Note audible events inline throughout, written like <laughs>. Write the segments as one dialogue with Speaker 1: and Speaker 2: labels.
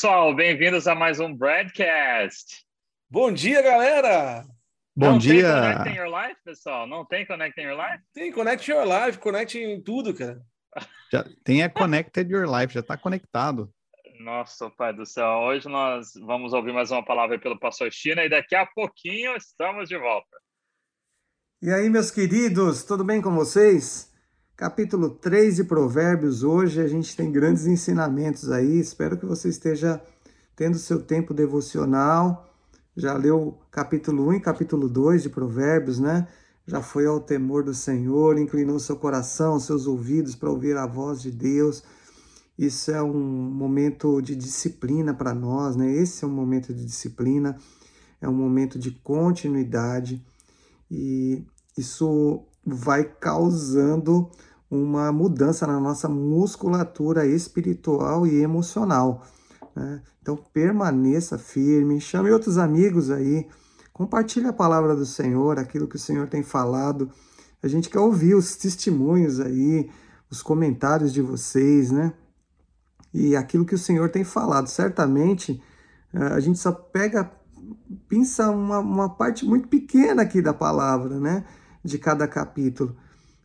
Speaker 1: Pessoal. Bem-vindos a mais um Broadcast.
Speaker 2: Bom dia, galera.
Speaker 3: Bom
Speaker 1: Não
Speaker 3: dia.
Speaker 1: tem Connecting Your Life, pessoal? Não tem Connecting Your Life?
Speaker 2: Tem Connect Your Life, Connect em tudo, cara.
Speaker 3: Já tem a Connected Your Life, já está conectado.
Speaker 1: Nossa, pai do céu. Hoje nós vamos ouvir mais uma palavra pelo pastor China e daqui a pouquinho estamos de volta.
Speaker 4: E aí, meus queridos, tudo bem com vocês? Capítulo 3 de Provérbios, hoje a gente tem grandes ensinamentos aí. Espero que você esteja tendo seu tempo devocional. Já leu capítulo 1 e capítulo 2 de Provérbios, né? Já foi ao temor do Senhor, inclinou seu coração, seus ouvidos para ouvir a voz de Deus. Isso é um momento de disciplina para nós, né? Esse é um momento de disciplina, é um momento de continuidade e isso vai causando uma mudança na nossa musculatura espiritual e emocional. Né? Então permaneça firme, chame outros amigos aí, compartilhe a palavra do Senhor, aquilo que o Senhor tem falado. A gente quer ouvir os testemunhos aí, os comentários de vocês, né? E aquilo que o Senhor tem falado. Certamente eh, a gente só pega, pinça uma, uma parte muito pequena aqui da palavra, né? De cada capítulo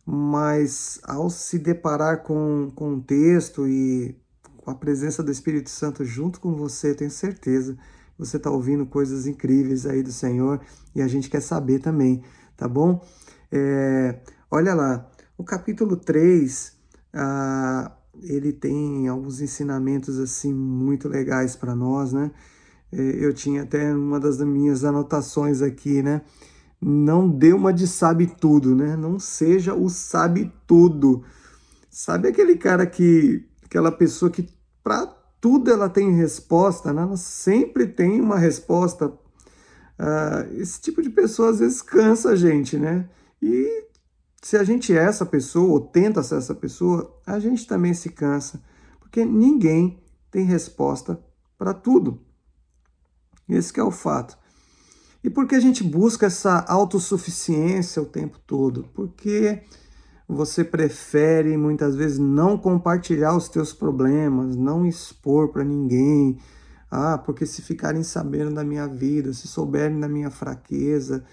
Speaker 4: mas ao se deparar com, com o texto e com a presença do Espírito Santo junto com você, tenho certeza você está ouvindo coisas incríveis aí do Senhor e a gente quer saber também, tá bom? É, olha lá, o capítulo 3, ah, ele tem alguns ensinamentos assim muito legais para nós, né? É, eu tinha até uma das minhas anotações aqui, né? Não dê uma de sabe tudo, né? Não seja o sabe tudo. Sabe aquele cara que, aquela pessoa que para tudo ela tem resposta, né? Ela sempre tem uma resposta. Uh, esse tipo de pessoa às vezes cansa a gente, né? E se a gente é essa pessoa ou tenta ser essa pessoa, a gente também se cansa, porque ninguém tem resposta para tudo. Esse é o fato. E por que a gente busca essa autossuficiência o tempo todo? Porque você prefere muitas vezes não compartilhar os teus problemas, não expor para ninguém. Ah, porque se ficarem sabendo da minha vida, se souberem da minha fraqueza.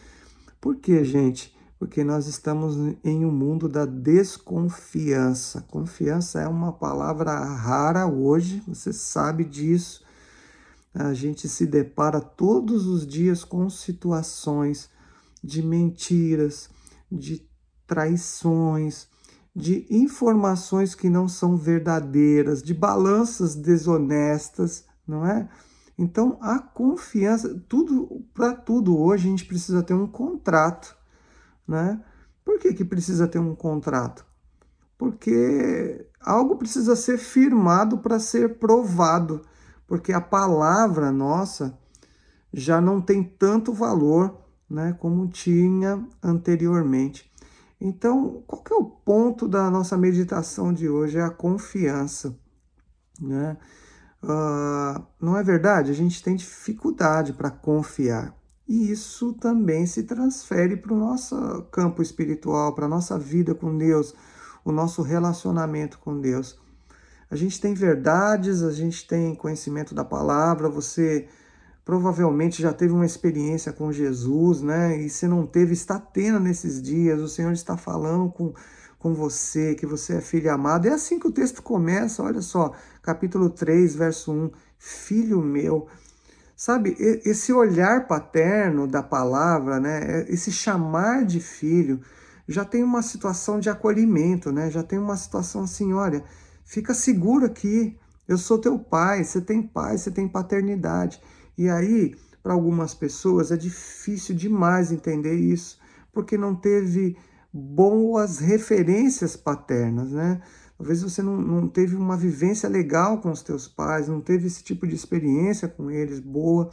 Speaker 4: Por que, gente? Porque nós estamos em um mundo da desconfiança. Confiança é uma palavra rara hoje, você sabe disso a gente se depara todos os dias com situações de mentiras, de traições, de informações que não são verdadeiras, de balanças desonestas, não é? Então, a confiança, tudo para tudo hoje a gente precisa ter um contrato, né? Por que, que precisa ter um contrato? Porque algo precisa ser firmado para ser provado porque a palavra nossa já não tem tanto valor né, como tinha anteriormente. Então, qual que é o ponto da nossa meditação de hoje? É a confiança. Né? Uh, não é verdade? A gente tem dificuldade para confiar. E isso também se transfere para o nosso campo espiritual, para a nossa vida com Deus, o nosso relacionamento com Deus. A gente tem verdades, a gente tem conhecimento da palavra, você provavelmente já teve uma experiência com Jesus, né? E se não teve, está tendo nesses dias. O Senhor está falando com, com você, que você é filho amado. É assim que o texto começa, olha só, capítulo 3, verso 1. Filho meu. Sabe, esse olhar paterno da palavra, né? Esse chamar de filho, já tem uma situação de acolhimento, né? Já tem uma situação assim, olha Fica seguro aqui. Eu sou teu pai, você tem pai, você tem paternidade. E aí, para algumas pessoas, é difícil demais entender isso, porque não teve boas referências paternas, né? Talvez você não, não teve uma vivência legal com os teus pais, não teve esse tipo de experiência com eles boa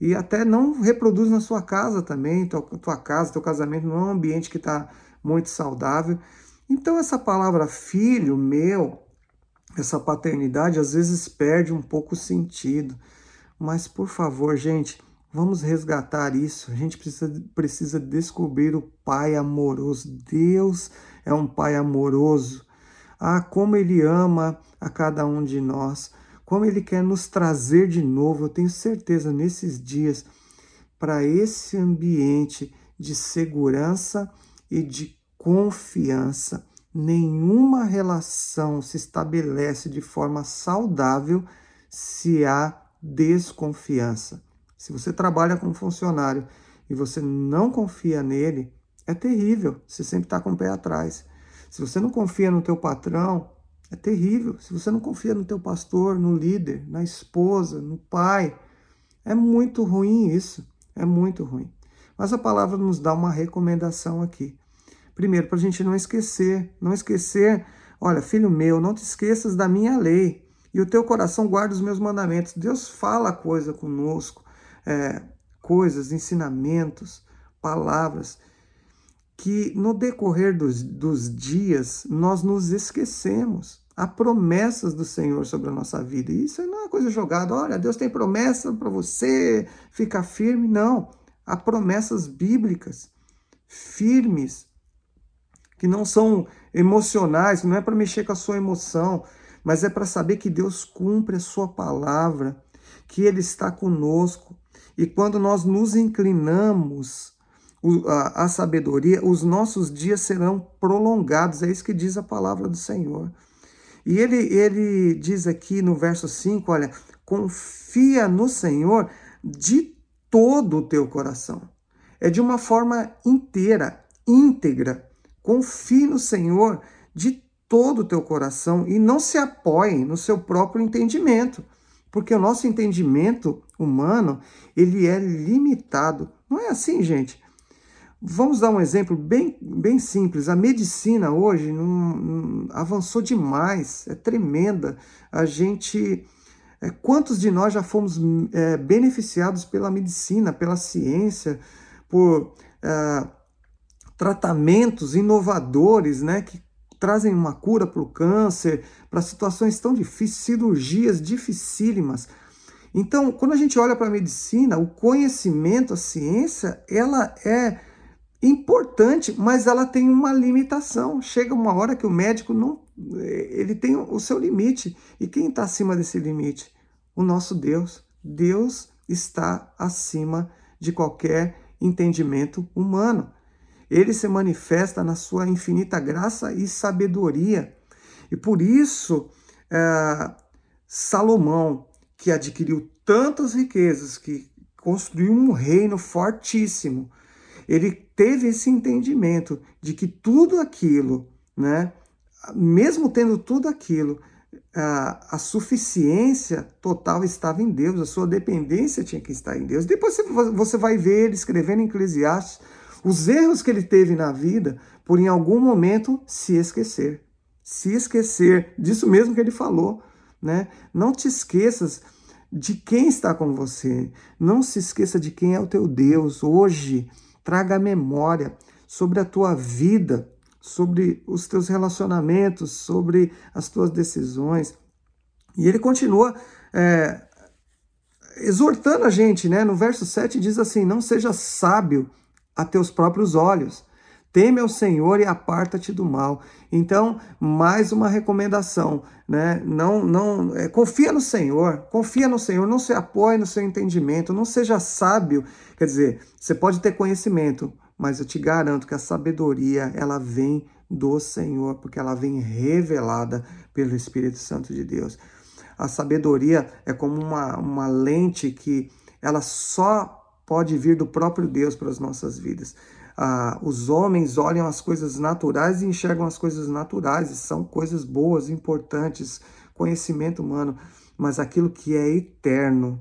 Speaker 4: e até não reproduz na sua casa também, tua, tua casa, teu casamento não é um ambiente que está muito saudável. Então essa palavra filho meu, essa paternidade às vezes perde um pouco o sentido. Mas, por favor, gente, vamos resgatar isso. A gente precisa, precisa descobrir o Pai amoroso. Deus é um Pai amoroso. Ah, como Ele ama a cada um de nós. como Ele quer nos trazer de novo, eu tenho certeza, nesses dias, para esse ambiente de segurança e de confiança. Nenhuma relação se estabelece de forma saudável se há desconfiança. Se você trabalha com um funcionário e você não confia nele, é terrível. Você sempre está com o pé atrás. Se você não confia no teu patrão, é terrível. Se você não confia no teu pastor, no líder, na esposa, no pai, é muito ruim isso. É muito ruim. Mas a palavra nos dá uma recomendação aqui. Primeiro, para a gente não esquecer, não esquecer, olha, filho meu, não te esqueças da minha lei e o teu coração guarda os meus mandamentos. Deus fala coisa conosco, é, coisas, ensinamentos, palavras que no decorrer dos, dos dias nós nos esquecemos. Há promessas do Senhor sobre a nossa vida. E isso não é coisa jogada. Olha, Deus tem promessa para você ficar firme. Não. Há promessas bíblicas firmes, que não são emocionais, não é para mexer com a sua emoção, mas é para saber que Deus cumpre a sua palavra, que Ele está conosco. E quando nós nos inclinamos à sabedoria, os nossos dias serão prolongados. É isso que diz a palavra do Senhor. E ele, ele diz aqui no verso 5, olha, confia no Senhor de todo o teu coração. É de uma forma inteira, íntegra. Confie no Senhor de todo o teu coração e não se apoie no seu próprio entendimento, porque o nosso entendimento humano, ele é limitado. Não é assim, gente? Vamos dar um exemplo bem, bem simples. A medicina hoje não, não avançou demais, é tremenda. A gente. É, quantos de nós já fomos é, beneficiados pela medicina, pela ciência, por é, tratamentos inovadores, né, que trazem uma cura para o câncer, para situações tão difíceis, cirurgias dificílimas. Então, quando a gente olha para a medicina, o conhecimento, a ciência, ela é importante, mas ela tem uma limitação. Chega uma hora que o médico não, ele tem o seu limite. E quem está acima desse limite? O nosso Deus. Deus está acima de qualquer entendimento humano. Ele se manifesta na sua infinita graça e sabedoria. E por isso, é, Salomão, que adquiriu tantas riquezas, que construiu um reino fortíssimo, ele teve esse entendimento de que tudo aquilo, né, mesmo tendo tudo aquilo, a, a, suficiência total estava em Deus, a sua dependência tinha que estar em Deus. Depois você vai ver ele escrevendo em Eclesiastes os erros que ele teve na vida por em algum momento se esquecer. Se esquecer disso mesmo que ele falou, né? Não te esqueças de quem está com você. Não se esqueça de quem é o teu Deus hoje traga memória sobre a tua vida, sobre os teus relacionamentos, sobre as tuas decisões. E ele continua é, exortando a gente, né? No verso 7 diz assim: Não seja sábio a teus próprios olhos. Teme ao Senhor e aparta-te do mal. Então, mais uma recomendação, né? Não, não, é, confia no Senhor, confia no Senhor, não se apoie no seu entendimento, não seja sábio. Quer dizer, você pode ter conhecimento, mas eu te garanto que a sabedoria ela vem do Senhor, porque ela vem revelada pelo Espírito Santo de Deus. A sabedoria é como uma, uma lente que ela só pode vir do próprio Deus para as nossas vidas ah, os homens olham as coisas naturais e enxergam as coisas naturais, e são coisas boas, importantes, conhecimento humano, mas aquilo que é eterno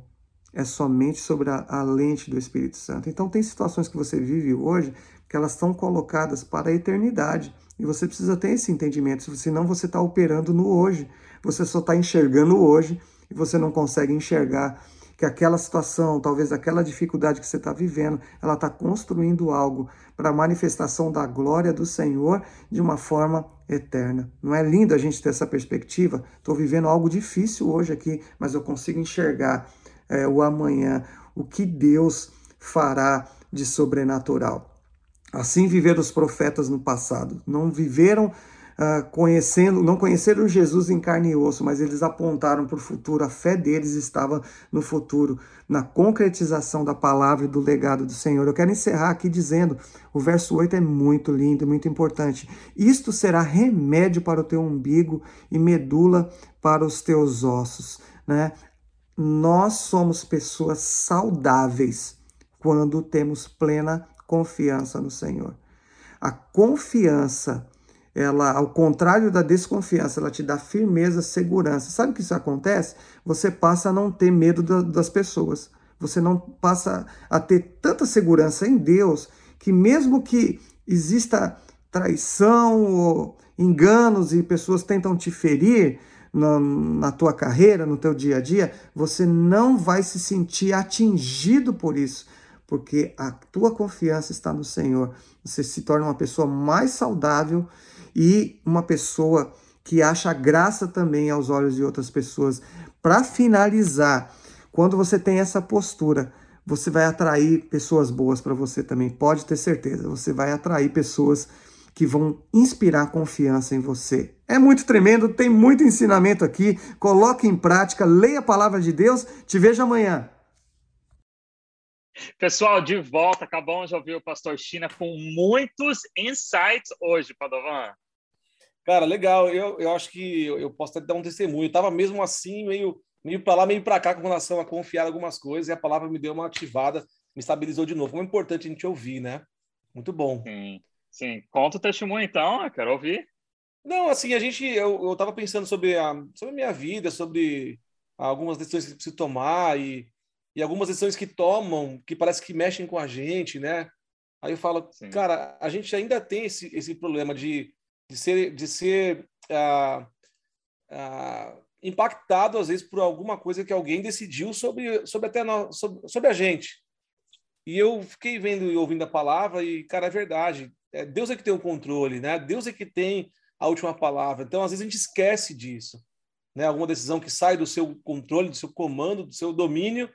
Speaker 4: é somente sobre a, a lente do Espírito Santo. Então, tem situações que você vive hoje que elas estão colocadas para a eternidade. E você precisa ter esse entendimento, senão você está operando no hoje. Você só está enxergando hoje e você não consegue enxergar que aquela situação, talvez aquela dificuldade que você está vivendo, ela está construindo algo para a manifestação da glória do Senhor de uma forma eterna. Não é lindo a gente ter essa perspectiva? Estou vivendo algo difícil hoje aqui, mas eu consigo enxergar é, o amanhã, o que Deus fará de sobrenatural. Assim viveram os profetas no passado. Não viveram uh, conhecendo, não conheceram Jesus em carne e osso, mas eles apontaram para o futuro. A fé deles estava no futuro, na concretização da palavra e do legado do Senhor. Eu quero encerrar aqui dizendo: o verso 8 é muito lindo, muito importante. Isto será remédio para o teu umbigo e medula para os teus ossos. Né? Nós somos pessoas saudáveis quando temos plena confiança no Senhor. A confiança, ela, ao contrário da desconfiança, ela te dá firmeza, segurança. Sabe o que isso acontece? Você passa a não ter medo da, das pessoas. Você não passa a ter tanta segurança em Deus que mesmo que exista traição ou enganos e pessoas tentam te ferir, na, na tua carreira, no teu dia a dia, você não vai se sentir atingido por isso, porque a tua confiança está no Senhor. Você se torna uma pessoa mais saudável e uma pessoa que acha graça também aos olhos de outras pessoas. Para finalizar, quando você tem essa postura, você vai atrair pessoas boas para você também, pode ter certeza. Você vai atrair pessoas que vão inspirar confiança em você. É muito tremendo, tem muito ensinamento aqui. Coloque em prática, leia a palavra de Deus. Te vejo amanhã.
Speaker 1: Pessoal, de volta, acabamos de ouvir o pastor China com muitos insights hoje, Padovan.
Speaker 2: Cara, legal. Eu, eu acho que eu, posso até dar um testemunho. Eu estava mesmo assim, meio, meio para lá, meio para cá, com relação a confiar em algumas coisas, e a palavra me deu uma ativada, me estabilizou de novo. Como é importante a gente ouvir, né? Muito bom.
Speaker 1: Sim. Sim, conta o testemunho então, eu quero ouvir.
Speaker 2: Não, assim, a gente, eu, eu tava pensando sobre a, sobre a minha vida, sobre algumas decisões que preciso tomar e, e algumas decisões que tomam, que parece que mexem com a gente, né? Aí eu falo, Sim. cara, a gente ainda tem esse, esse problema de, de ser, de ser ah, ah, impactado, às vezes, por alguma coisa que alguém decidiu sobre, sobre, até nós, sobre, sobre a gente. E eu fiquei vendo e ouvindo a palavra e, cara, é verdade é, Deus é que tem o controle, né? Deus é que tem a última palavra. Então, às vezes, a gente esquece disso. Né? Alguma decisão que sai do seu controle, do seu comando, do seu domínio.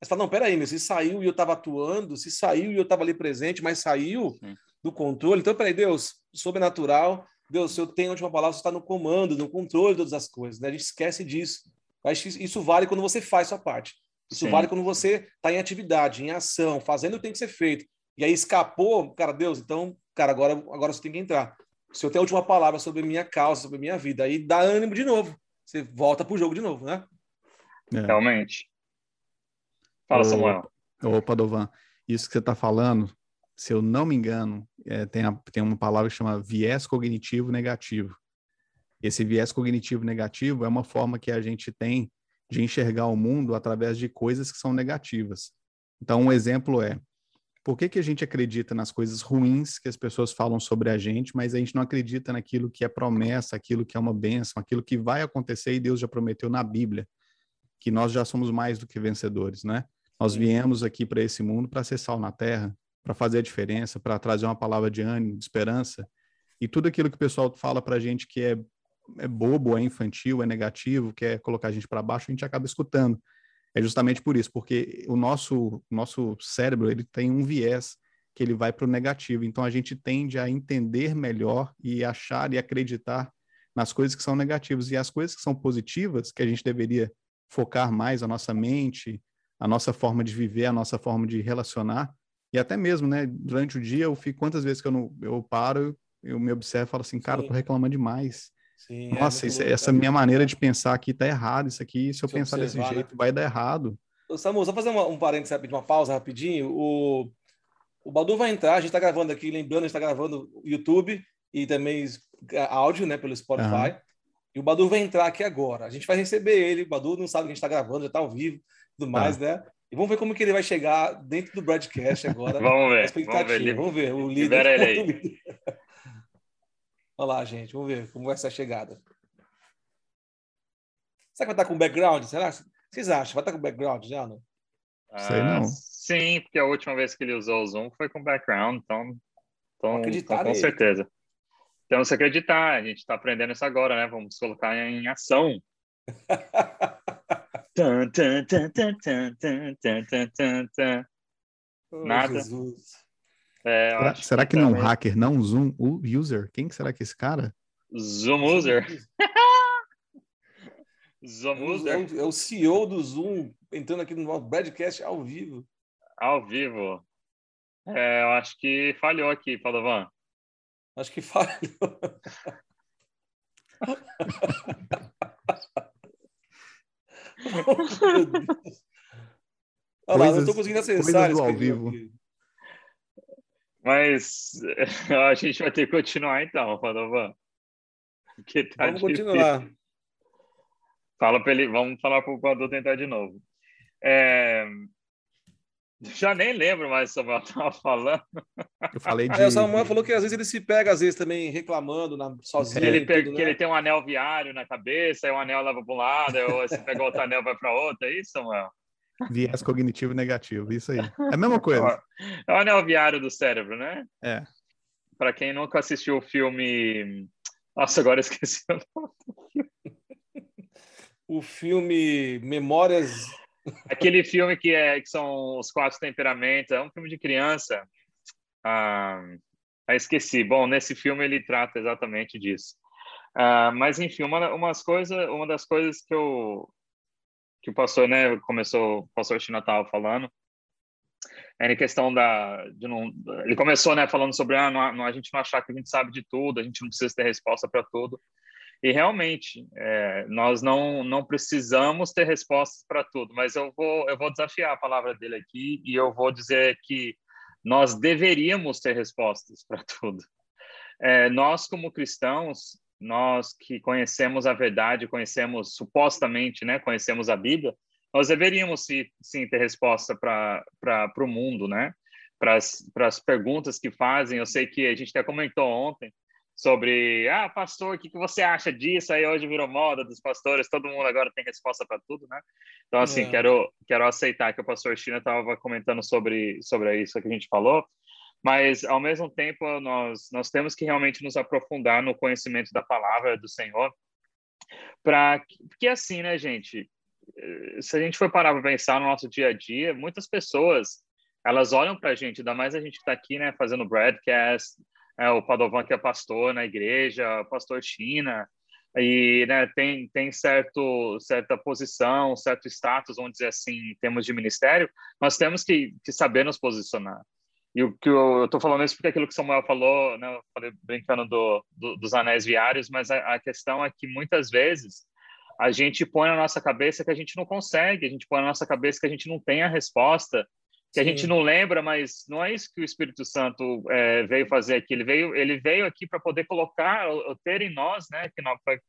Speaker 2: Você fala, não, peraí, mas se saiu e eu estava atuando, se saiu e eu estava ali presente, mas saiu Sim. Do controle. Então, peraí, Deus, sobrenatural, Deus, se eu tenho a última palavra, você está no comando, no controle de todas as coisas. Né? A gente esquece disso. Mas isso vale quando você faz sua parte. Isso Sim. vale quando você está em atividade, em ação, fazendo o que tem que ser feito. E aí escapou, cara, Deus, então cara, agora, agora você tem que entrar. Se eu tenho a última palavra sobre minha causa, sobre minha vida, aí dá ânimo de novo. Você volta pro jogo de novo, né?
Speaker 1: É. Realmente. Fala, Samuel.
Speaker 3: Opa, Dovan. Isso que você está falando, se eu não me engano, é, tem, a, tem uma palavra que chama viés cognitivo negativo. Esse viés cognitivo negativo é uma forma que a gente tem de enxergar o mundo através de coisas que são negativas. Então, um exemplo é: por que, que a gente acredita nas coisas ruins que as pessoas falam sobre a gente, mas a gente não acredita naquilo que é promessa, aquilo que é uma bênção, aquilo que vai acontecer e Deus já prometeu na Bíblia, que nós já somos mais do que vencedores, né? Nós viemos aqui para esse mundo para ser sal na terra, para fazer a diferença, para trazer uma palavra de ânimo, de esperança. E tudo aquilo que o pessoal fala para a gente que é, é bobo, é infantil, é negativo, quer colocar a gente para baixo, a gente acaba escutando é justamente por isso, porque o nosso, nosso cérebro ele tem um viés que ele vai para o negativo. Então a gente tende a entender melhor e achar e acreditar nas coisas que são negativas e as coisas que são positivas, que a gente deveria focar mais a nossa mente, a nossa forma de viver, a nossa forma de relacionar. E até mesmo, né, durante o dia eu fico quantas vezes que eu não eu paro, eu me observo e falo assim, cara, Sim. eu tô reclamando demais. Sim, é Nossa, é isso, louco, essa minha maneira de pensar aqui tá errado. Isso aqui, se eu se pensar desse né? jeito, vai dar errado.
Speaker 2: Samu, só fazer uma, um parênteses rapidinho, uma pausa rapidinho. O, o Badu vai entrar, a gente está gravando aqui, lembrando, a gente está gravando YouTube e também áudio, né, pelo Spotify. Uhum. E o Badu vai entrar aqui agora. A gente vai receber ele. O Badu não sabe que a gente está gravando, já está ao vivo tudo mais, tá. né? E vamos ver como que ele vai chegar dentro do broadcast agora. <laughs>
Speaker 1: vamos ver. Vamos ver.
Speaker 2: vamos ver. O líder. Ele aí. <laughs> Olha lá, gente. Vamos ver como vai ser a chegada. Será que vai estar com background? Será? Vocês acham? Vai estar com background já, não?
Speaker 3: Sei não. Ah,
Speaker 1: sim, porque a última vez que ele usou o Zoom foi com background, então, então, então com certeza. Então, se acreditar, a gente está aprendendo isso agora, né? Vamos colocar em ação. <laughs> Nada.
Speaker 3: É, será, será que, que não é um hacker, não um Zoom user? Quem será que é esse cara?
Speaker 1: Zoomuser.
Speaker 2: Zoomuser. É, <laughs> é o CEO do Zoom entrando aqui no nosso broadcast ao vivo.
Speaker 1: Ao vivo. É, eu acho que falhou aqui, Padovan.
Speaker 2: Acho que falhou. <laughs> Olha lá, não estou conseguindo acessar
Speaker 3: esse ao vivo. Aqui.
Speaker 1: Mas <laughs> a gente vai ter que continuar então, Padovan.
Speaker 2: Tá Vamos difícil. continuar.
Speaker 1: Fala para ele, vamos falar para o Padu tentar de novo. É... Já nem lembro mais o que o Samuel estava falando.
Speaker 3: Eu falei de...
Speaker 2: É, o Samuel falou que às vezes ele se pega, às vezes, também reclamando na, sozinho.
Speaker 1: Ele pega, tudo, né? que ele tem um anel viário na cabeça, aí um anel leva para um lado, aí você pega outro anel vai para outro, é isso, Samuel?
Speaker 3: Viés cognitivo negativo, isso aí. É a mesma coisa.
Speaker 1: É o anel viário do cérebro, né?
Speaker 3: É.
Speaker 1: Para quem nunca assistiu o filme. Nossa, agora esqueci o nome do filme.
Speaker 2: O filme Memórias
Speaker 1: Aquele filme que, é, que são os quatro temperamentos, é um filme de criança. Ah, ah, esqueci. Bom, nesse filme ele trata exatamente disso. Ah, mas enfim, uma, umas coisas, uma das coisas que eu que o pastor, né, começou, o pastor China estava falando, é em questão da, de não, ele começou, né, falando sobre ah, não, a gente não achar que a gente sabe de tudo, a gente não precisa ter resposta para tudo. E realmente, é, nós não, não precisamos ter respostas para tudo, mas eu vou, eu vou desafiar a palavra dele aqui e eu vou dizer que nós deveríamos ter respostas para tudo. É, nós, como cristãos, nós que conhecemos a verdade, conhecemos supostamente, né, conhecemos a Bíblia, nós deveríamos sim, ter resposta para o mundo, né? Para as perguntas que fazem. Eu sei que a gente até comentou ontem sobre, ah, pastor, o que, que você acha disso? Aí hoje virou moda dos pastores, todo mundo agora tem resposta para tudo, né? Então, assim, é. quero, quero aceitar que o pastor China estava comentando sobre, sobre isso que a gente falou, mas, ao mesmo tempo, nós, nós temos que realmente nos aprofundar no conhecimento da palavra do Senhor, para porque assim, né, gente? Se a gente for parar para pensar no nosso dia a dia, muitas pessoas elas olham para a gente, ainda mais a gente está aqui, né, fazendo broadcast, é, o Padovan que é pastor na igreja, pastor China, e né, tem, tem certo, certa posição, certo status, vamos dizer assim, em termos de ministério, nós temos que, que saber nos posicionar. E o que eu estou falando isso porque aquilo que Samuel falou, né, eu falei brincando do, do, dos anéis viários, mas a, a questão é que muitas vezes a gente põe na nossa cabeça que a gente não consegue, a gente põe na nossa cabeça que a gente não tem a resposta, que a gente não lembra, mas não é isso que o Espírito Santo é, veio fazer aqui. Ele veio, ele veio aqui para poder colocar, ter em nós, né,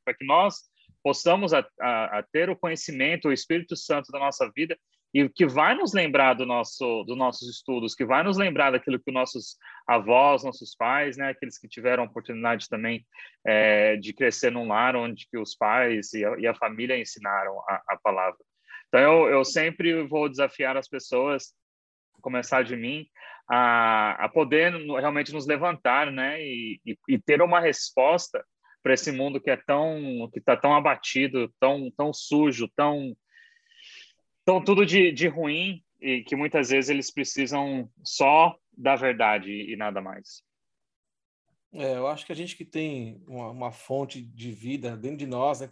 Speaker 1: para que nós possamos a, a, a, ter o conhecimento, o Espírito Santo da nossa vida e que vai nos lembrar do nosso, dos nossos estudos, que vai nos lembrar daquilo que nossos avós, nossos pais, né, aqueles que tiveram oportunidade também é, de crescer num lar onde que os pais e a, e a família ensinaram a, a palavra. Então eu, eu sempre vou desafiar as pessoas começar de mim, a, a poder realmente nos levantar, né, e, e, e ter uma resposta para esse mundo que é tão que está tão abatido, tão tão sujo, tão tão tudo de, de ruim e que muitas vezes eles precisam só da verdade e nada mais.
Speaker 2: É, eu acho que a gente que tem uma, uma fonte de vida dentro de nós, né,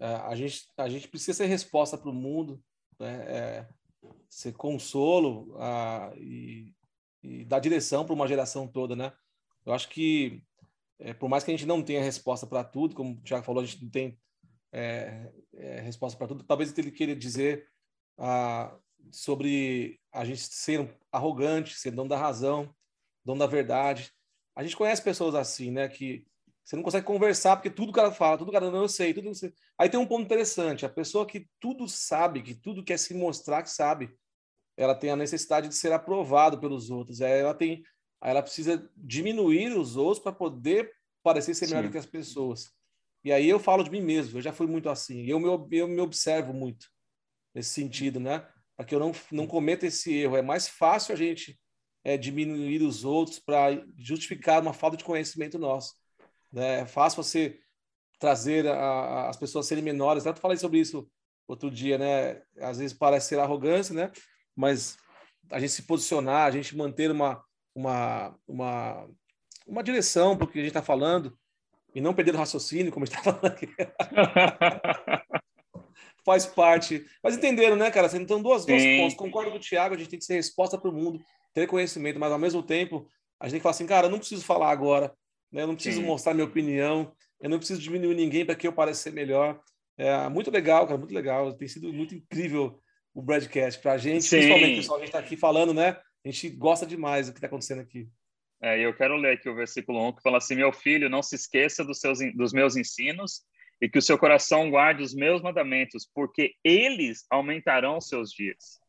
Speaker 2: é, a gente a gente precisa ser resposta para o mundo, né? É, ser consolo ah, e, e dar direção para uma geração toda, né? Eu acho que, é, por mais que a gente não tenha resposta para tudo, como o Tiago falou, a gente não tem é, é, resposta para tudo, talvez ele queira dizer ah, sobre a gente ser arrogante, ser dono da razão, dono da verdade. A gente conhece pessoas assim, né? Que você não consegue conversar porque tudo o cara fala, tudo o cara não eu sei, tudo sei. Aí tem um ponto interessante, a pessoa que tudo sabe, que tudo quer se mostrar que sabe, ela tem a necessidade de ser aprovado pelos outros. Aí ela tem, aí ela precisa diminuir os outros para poder parecer ser melhor Sim. do que as pessoas. E aí eu falo de mim mesmo, eu já fui muito assim. Eu me, eu me observo muito nesse sentido, né? Para que eu não, não cometa esse erro. É mais fácil a gente é, diminuir os outros para justificar uma falta de conhecimento nosso. Né? É fácil você trazer a, a, as pessoas serem menores. Eu falei sobre isso outro dia, né? Às vezes parece ser arrogância, né? mas a gente se posicionar, a gente manter uma, uma, uma, uma direção para o que a gente está falando, e não perder o raciocínio, como a gente está falando aqui. <laughs> Faz parte. Mas entenderam, né, cara? Então, duas, duas pontos. Concordo com o Thiago, a gente tem que ser resposta para o mundo, ter conhecimento, mas ao mesmo tempo, a gente tem que falar assim, cara, eu não preciso falar agora, né? eu não preciso Sim. mostrar minha opinião, eu não preciso diminuir ninguém para que eu pareça ser melhor. É muito legal, cara, muito legal. Tem sido muito incrível o broadcast para a gente, Sim. principalmente pessoal, a gente está aqui falando, né? A gente gosta demais do que está acontecendo aqui.
Speaker 1: É, eu quero ler aqui o versículo 1 que fala assim: Meu filho, não se esqueça dos, seus, dos meus ensinos e que o seu coração guarde os meus mandamentos, porque eles aumentarão seus dias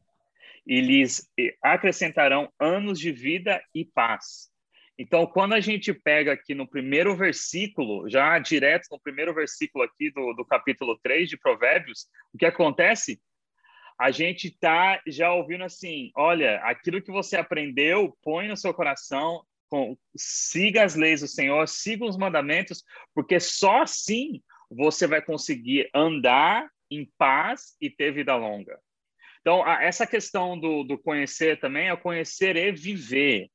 Speaker 1: e lhes acrescentarão anos de vida e paz. Então, quando a gente pega aqui no primeiro versículo, já direto no primeiro versículo aqui do, do capítulo 3 de Provérbios, o que acontece? A gente está já ouvindo assim: olha, aquilo que você aprendeu, põe no seu coração, com, siga as leis do Senhor, siga os mandamentos, porque só assim você vai conseguir andar em paz e ter vida longa. Então, essa questão do, do conhecer também é conhecer e viver,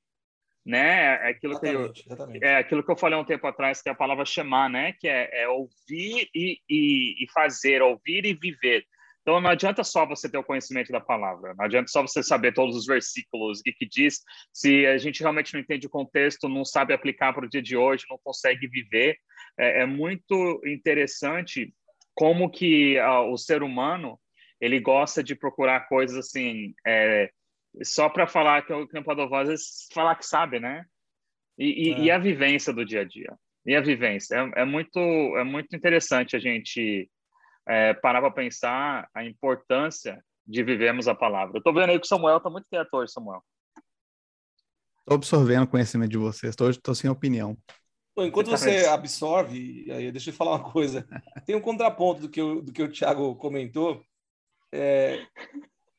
Speaker 1: né? É aquilo, exatamente, que eu, é aquilo que eu falei um tempo atrás, que é a palavra chamar, né? Que é, é ouvir e, e, e fazer, ouvir e viver. Então, não adianta só você ter o conhecimento da palavra, não adianta só você saber todos os versículos e que diz, se a gente realmente não entende o contexto, não sabe aplicar para o dia de hoje, não consegue viver. É, é muito interessante como que uh, o ser humano ele gosta de procurar coisas assim, é, só para falar que o Campadová às vezes falar que sabe, né? E, é. e, a vivência do dia a dia. E a vivência. É, é muito, é muito interessante a gente é, parar para pensar a importância de vivermos a palavra. Eu estou vendo aí que o Samuel está muito quieto hoje, Samuel.
Speaker 3: Estou absorvendo o conhecimento de vocês, estou sem opinião.
Speaker 2: Bom, enquanto você absorve, aí, deixa eu falar uma coisa. <laughs> Tem um contraponto do que, o, do que o Thiago comentou. É,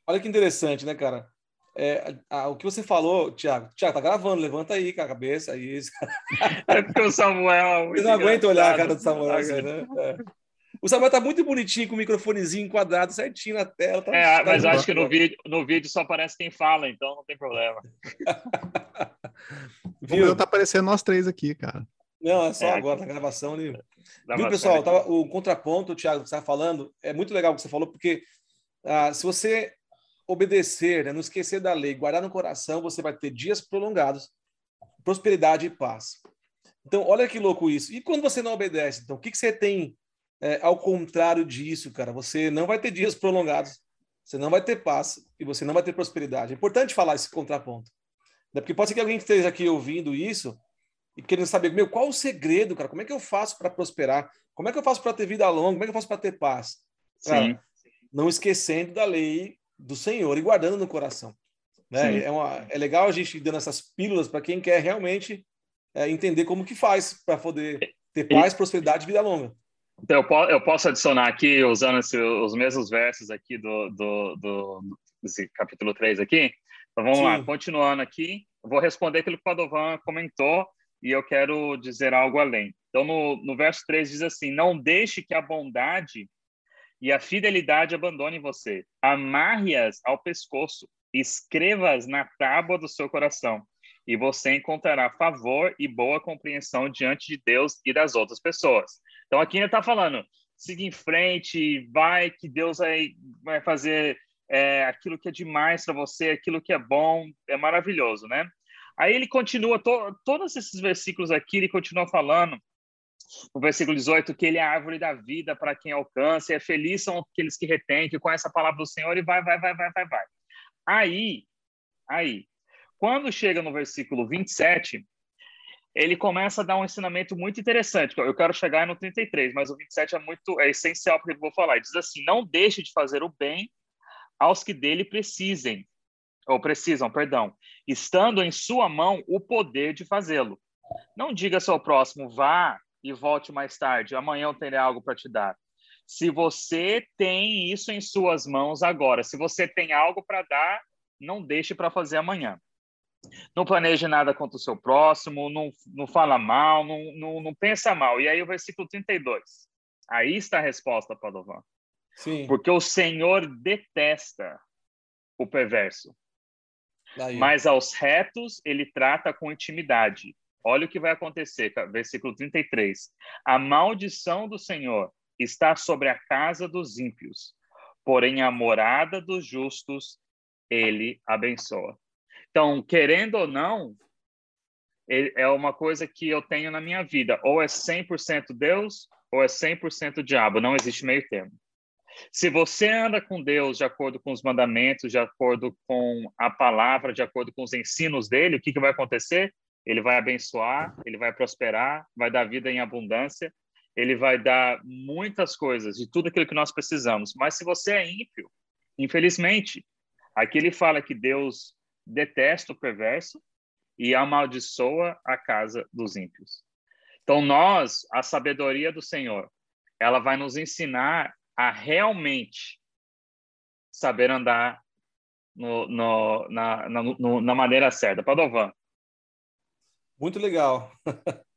Speaker 2: olha que interessante, né, cara? É, a, o que você falou, Thiago, Thiago, tá gravando, levanta aí com a cabeça. Isso. <laughs>
Speaker 1: É porque o Samuel.
Speaker 2: É eu não aguento olhar a cara do Samuel, né? É. O Samuel tá muito bonitinho com o microfonezinho enquadrado certinho na tela. Tá
Speaker 1: é, mas acho que no vídeo, no vídeo só aparece quem fala, então não tem problema. <laughs>
Speaker 3: Viu? Tá aparecendo nós três aqui, cara.
Speaker 2: Não, é só é, agora, na gravação ali. Viu, pessoal? Tava, o contraponto, o Thiago, que você estava falando, é muito legal o que você falou, porque ah, se você obedecer, né, não esquecer da lei, guardar no coração, você vai ter dias prolongados, prosperidade e paz. Então, olha que louco isso. E quando você não obedece, então, o que, que você tem é, ao contrário disso, cara, você não vai ter dias prolongados, você não vai ter paz e você não vai ter prosperidade. É importante falar esse contraponto. Né? Porque pode ser que alguém esteja aqui ouvindo isso e querendo saber, meu, qual o segredo, cara? Como é que eu faço para prosperar? Como é que eu faço para ter vida longa? Como é que eu faço para ter paz? Cara, Sim. não esquecendo da lei do Senhor e guardando no coração. Né? É, uma, é legal a gente dando essas pílulas para quem quer realmente é, entender como que faz para poder ter paz, prosperidade e vida longa.
Speaker 1: Então, eu posso adicionar aqui, usando esse, os mesmos versos aqui do, do, do desse capítulo 3 aqui. Então, vamos Sim. lá, continuando aqui. vou responder aquilo que o Padovan comentou e eu quero dizer algo além. Então, no, no verso 3 diz assim, não deixe que a bondade e a fidelidade abandonem você. Amarre-as ao pescoço, escreva-as na tábua do seu coração, e você encontrará favor e boa compreensão diante de Deus e das outras pessoas. Então aqui ele está falando, siga em frente, vai que Deus vai, vai fazer é, aquilo que é demais para você, aquilo que é bom, é maravilhoso, né? Aí ele continua, to, todos esses versículos aqui, ele continua falando, no versículo 18, que ele é a árvore da vida para quem alcança, e é feliz são aqueles que retêm, que conhecem a palavra do Senhor, e vai, vai, vai, vai, vai, vai. Aí, aí, quando chega no versículo 27, ele começa a dar um ensinamento muito interessante. Eu quero chegar no 33, mas o 27 é muito é essencial porque eu vou falar. Ele diz assim: "Não deixe de fazer o bem aos que dele precisem, ou precisam, perdão, estando em sua mão o poder de fazê-lo. Não diga ao próximo: vá e volte mais tarde, amanhã eu terei algo para te dar. Se você tem isso em suas mãos agora, se você tem algo para dar, não deixe para fazer amanhã. Não planeje nada contra o seu próximo, não, não fala mal, não, não, não pensa mal. E aí o versículo 32. Aí está a resposta, Padovan. Sim. Porque o Senhor detesta o perverso. Daí. Mas aos retos ele trata com intimidade. Olha o que vai acontecer, versículo 33. A maldição do Senhor está sobre a casa dos ímpios, porém a morada dos justos ele abençoa. Então, querendo ou não, é uma coisa que eu tenho na minha vida. Ou é 100% Deus, ou é 100% diabo. Não existe meio termo. Se você anda com Deus de acordo com os mandamentos, de acordo com a palavra, de acordo com os ensinos dele, o que, que vai acontecer? Ele vai abençoar, ele vai prosperar, vai dar vida em abundância, ele vai dar muitas coisas, de tudo aquilo que nós precisamos. Mas se você é ímpio, infelizmente, aqui ele fala que Deus detesta o perverso e amaldiçoa a casa dos ímpios. Então, nós, a sabedoria do Senhor, ela vai nos ensinar a realmente saber andar no, no, na, na, no, na maneira certa. Padovan.
Speaker 2: Muito legal. <laughs>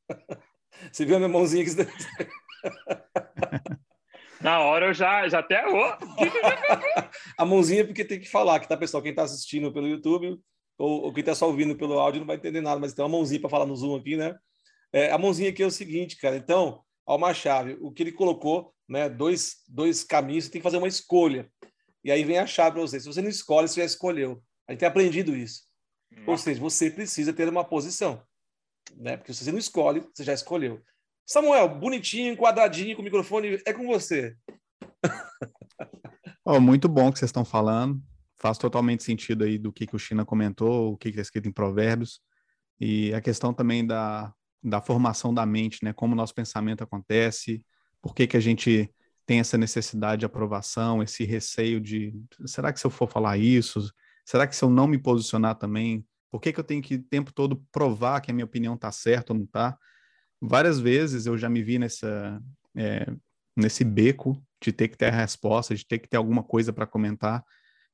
Speaker 2: Você viu a minha mãozinha aqui? <laughs>
Speaker 1: Na hora eu já, já até vou. <laughs>
Speaker 2: a mãozinha é porque tem que falar, que tá, pessoal? Quem está assistindo pelo YouTube ou, ou quem está só ouvindo pelo áudio não vai entender nada, mas tem uma mãozinha para falar no Zoom aqui, né? É, a mãozinha aqui é o seguinte, cara. Então, ao uma chave, o que ele colocou, né? Dois, dois caminhos, você tem que fazer uma escolha. E aí vem a chave para você. Se você não escolhe, você já escolheu. A gente tem aprendido isso. Hum. Ou seja, você precisa ter uma posição. Né? Porque se você não escolhe, você já escolheu. Samuel, bonitinho, quadradinho, com o microfone, é com você. <laughs>
Speaker 3: oh, muito bom que vocês estão falando. Faz totalmente sentido aí do que, que o China comentou, o que está escrito em Provérbios. E a questão também da, da formação da mente, né? Como o nosso pensamento acontece, por que, que a gente tem essa necessidade de aprovação, esse receio de será que se eu for falar isso, será que se eu não me posicionar também, por que, que eu tenho que o tempo todo provar que a minha opinião está certa ou não está? Várias vezes eu já me vi nessa, é, nesse beco de ter que ter a resposta, de ter que ter alguma coisa para comentar.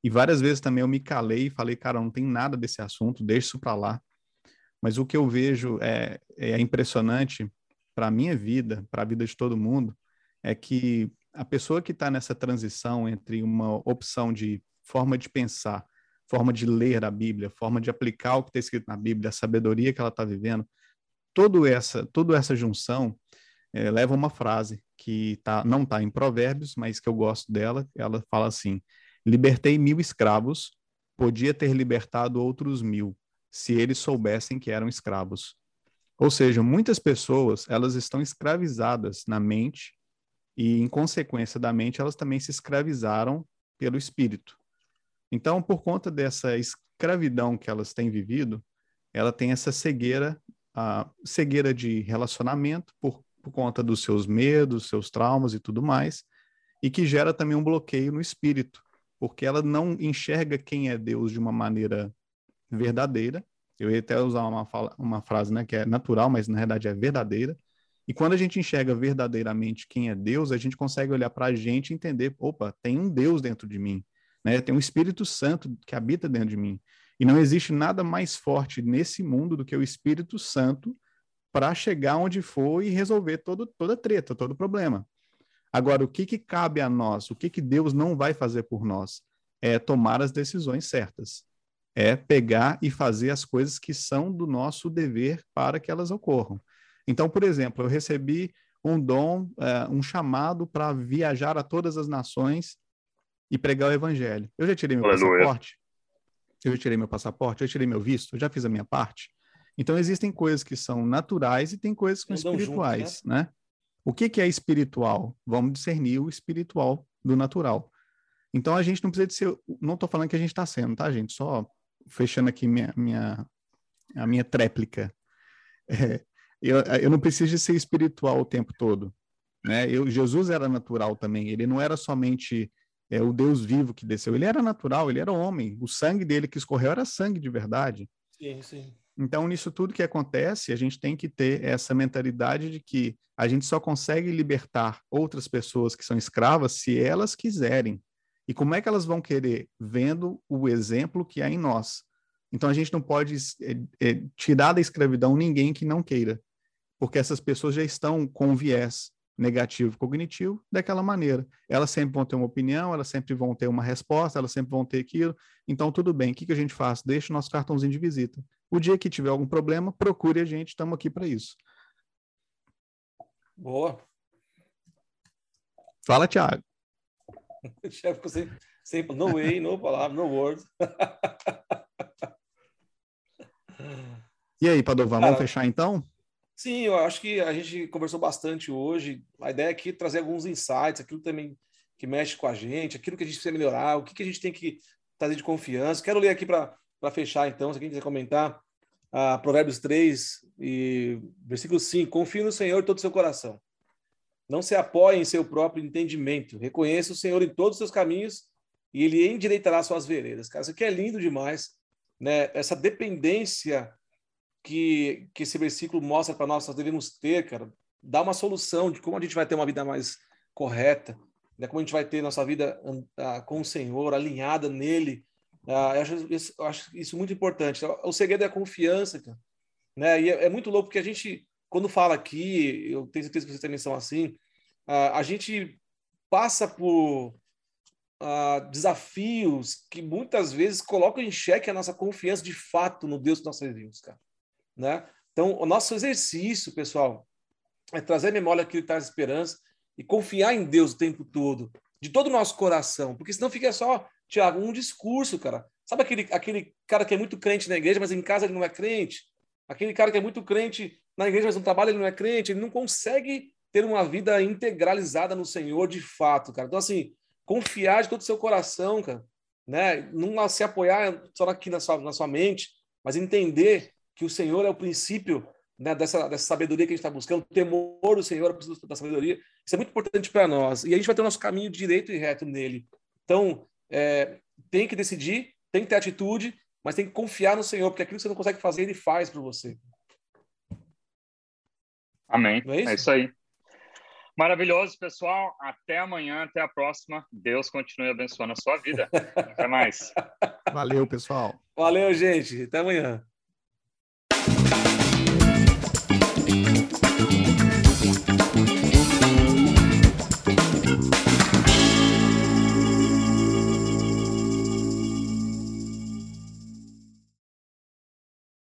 Speaker 3: E várias vezes também eu me calei e falei, cara, não tem nada desse assunto, deixa isso para lá. Mas o que eu vejo é, é impressionante para a minha vida, para a vida de todo mundo, é que a pessoa que está nessa transição entre uma opção de forma de pensar, forma de ler a Bíblia, forma de aplicar o que está escrito na Bíblia, a sabedoria que ela está vivendo, todo essa, toda essa junção é, leva uma frase que tá, não está em Provérbios, mas que eu gosto dela. Ela fala assim: Libertei mil escravos, podia ter libertado outros mil, se eles soubessem que eram escravos. Ou seja, muitas pessoas elas estão escravizadas na mente e, em consequência da mente, elas também se escravizaram pelo espírito. Então, por conta dessa escravidão que elas têm vivido, ela tem essa cegueira a cegueira de relacionamento por, por conta dos seus medos, seus traumas e tudo mais, e que gera também um bloqueio no espírito, porque ela não enxerga quem é Deus de uma maneira verdadeira. Eu ia até usar uma, fala, uma frase né, que é natural, mas na verdade é verdadeira. E quando a gente enxerga verdadeiramente quem é Deus, a gente consegue olhar para a gente e entender: opa, tem um Deus dentro de mim, né? tem um Espírito Santo que habita dentro de mim. E não existe nada mais forte nesse mundo do que o Espírito Santo para chegar onde for e resolver todo, toda treta, todo problema. Agora, o que, que cabe a nós? O que, que Deus não vai fazer por nós? É tomar as decisões certas. É pegar e fazer as coisas que são do nosso dever para que elas ocorram. Então, por exemplo, eu recebi um dom, uh, um chamado para viajar a todas as nações e pregar o evangelho. Eu já tirei meu Aleluia. passaporte? eu já tirei meu passaporte, eu já tirei meu visto, eu já fiz a minha parte. Então, existem coisas que são naturais e tem coisas que são espirituais, juntos, né? né? O que, que é espiritual? Vamos discernir o espiritual do natural. Então, a gente não precisa de ser... Não estou falando que a gente está sendo, tá, gente? Só fechando aqui minha, minha, a minha tréplica. É, eu, eu não preciso de ser espiritual o tempo todo. Né? Eu, Jesus era natural também. Ele não era somente é o Deus vivo que desceu. Ele era natural, ele era homem. O sangue dele que escorreu era sangue de verdade.
Speaker 2: Sim, sim.
Speaker 3: Então, nisso tudo que acontece, a gente tem que ter essa mentalidade de que a gente só consegue libertar outras pessoas que são escravas se elas quiserem. E como é que elas vão querer? Vendo o exemplo que há em nós. Então, a gente não pode é, é, tirar da escravidão ninguém que não queira, porque essas pessoas já estão com viés negativo cognitivo daquela maneira. Elas sempre vão ter uma opinião, elas sempre vão ter uma resposta, elas sempre vão ter aquilo. Então, tudo bem, o que, que a gente faz? Deixa o nosso cartãozinho de visita. O dia que tiver algum problema, procure a gente, estamos aqui para isso.
Speaker 2: Boa.
Speaker 3: Fala, Thiago.
Speaker 2: O <laughs> chefe ficou sempre, sempre no way, no palavra, no word. <laughs>
Speaker 3: e aí, Padovan, vamos fechar então?
Speaker 2: Sim, eu acho que a gente conversou bastante hoje. A ideia aqui é trazer alguns insights, aquilo também que mexe com a gente, aquilo que a gente precisa melhorar, o que, que a gente tem que trazer de confiança. Quero ler aqui para fechar, então, se alguém quiser comentar, uh, Provérbios 3, e versículo 5. Confie no Senhor todo o seu coração. Não se apoie em seu próprio entendimento. Reconheça o Senhor em todos os seus caminhos e ele endireitará suas veredas. Cara, isso aqui é lindo demais, né? Essa dependência que, que esse versículo mostra para nós, nós devemos ter, cara, dá uma solução de como a gente vai ter uma vida mais correta, né? como a gente vai ter nossa vida uh, com o Senhor, alinhada nele. Uh, eu, acho isso, eu, acho isso, muito importante. O segredo é a confiança, cara. Né? E é, é, muito louco porque a gente, quando fala aqui, eu tenho certeza que vocês também são assim, uh, a gente passa por desafios que muitas vezes colocam em xeque a nossa confiança de fato no Deus que nós servimos, cara. Né? Então, o nosso exercício, pessoal, é trazer a memória aquilo que traz esperança e confiar em Deus o tempo todo, de todo o nosso coração, porque senão fica só, Tiago, um discurso, cara. Sabe aquele, aquele cara que é muito crente na igreja, mas em casa ele não é crente? Aquele cara que é muito crente na igreja, mas no trabalho ele não é crente, ele não consegue ter uma vida integralizada no Senhor de fato, cara. Então, assim, confiar de todo o seu coração, cara, né? Não se apoiar só aqui na sua, na sua mente, mas entender que o Senhor é o princípio né, dessa, dessa sabedoria que a gente está buscando, o temor do Senhor, a da sabedoria. Isso é muito importante para nós. E a gente vai ter o nosso caminho direito e reto nele. Então, é, tem que decidir, tem que ter atitude, mas tem que confiar no Senhor, porque aquilo que você não consegue fazer, ele faz para você.
Speaker 1: Amém. É isso? é isso aí. Maravilhoso, pessoal. Até amanhã, até a próxima. Deus continue abençoando a sua vida. Até mais. <laughs>
Speaker 3: Valeu, pessoal.
Speaker 2: Valeu, gente. Até amanhã.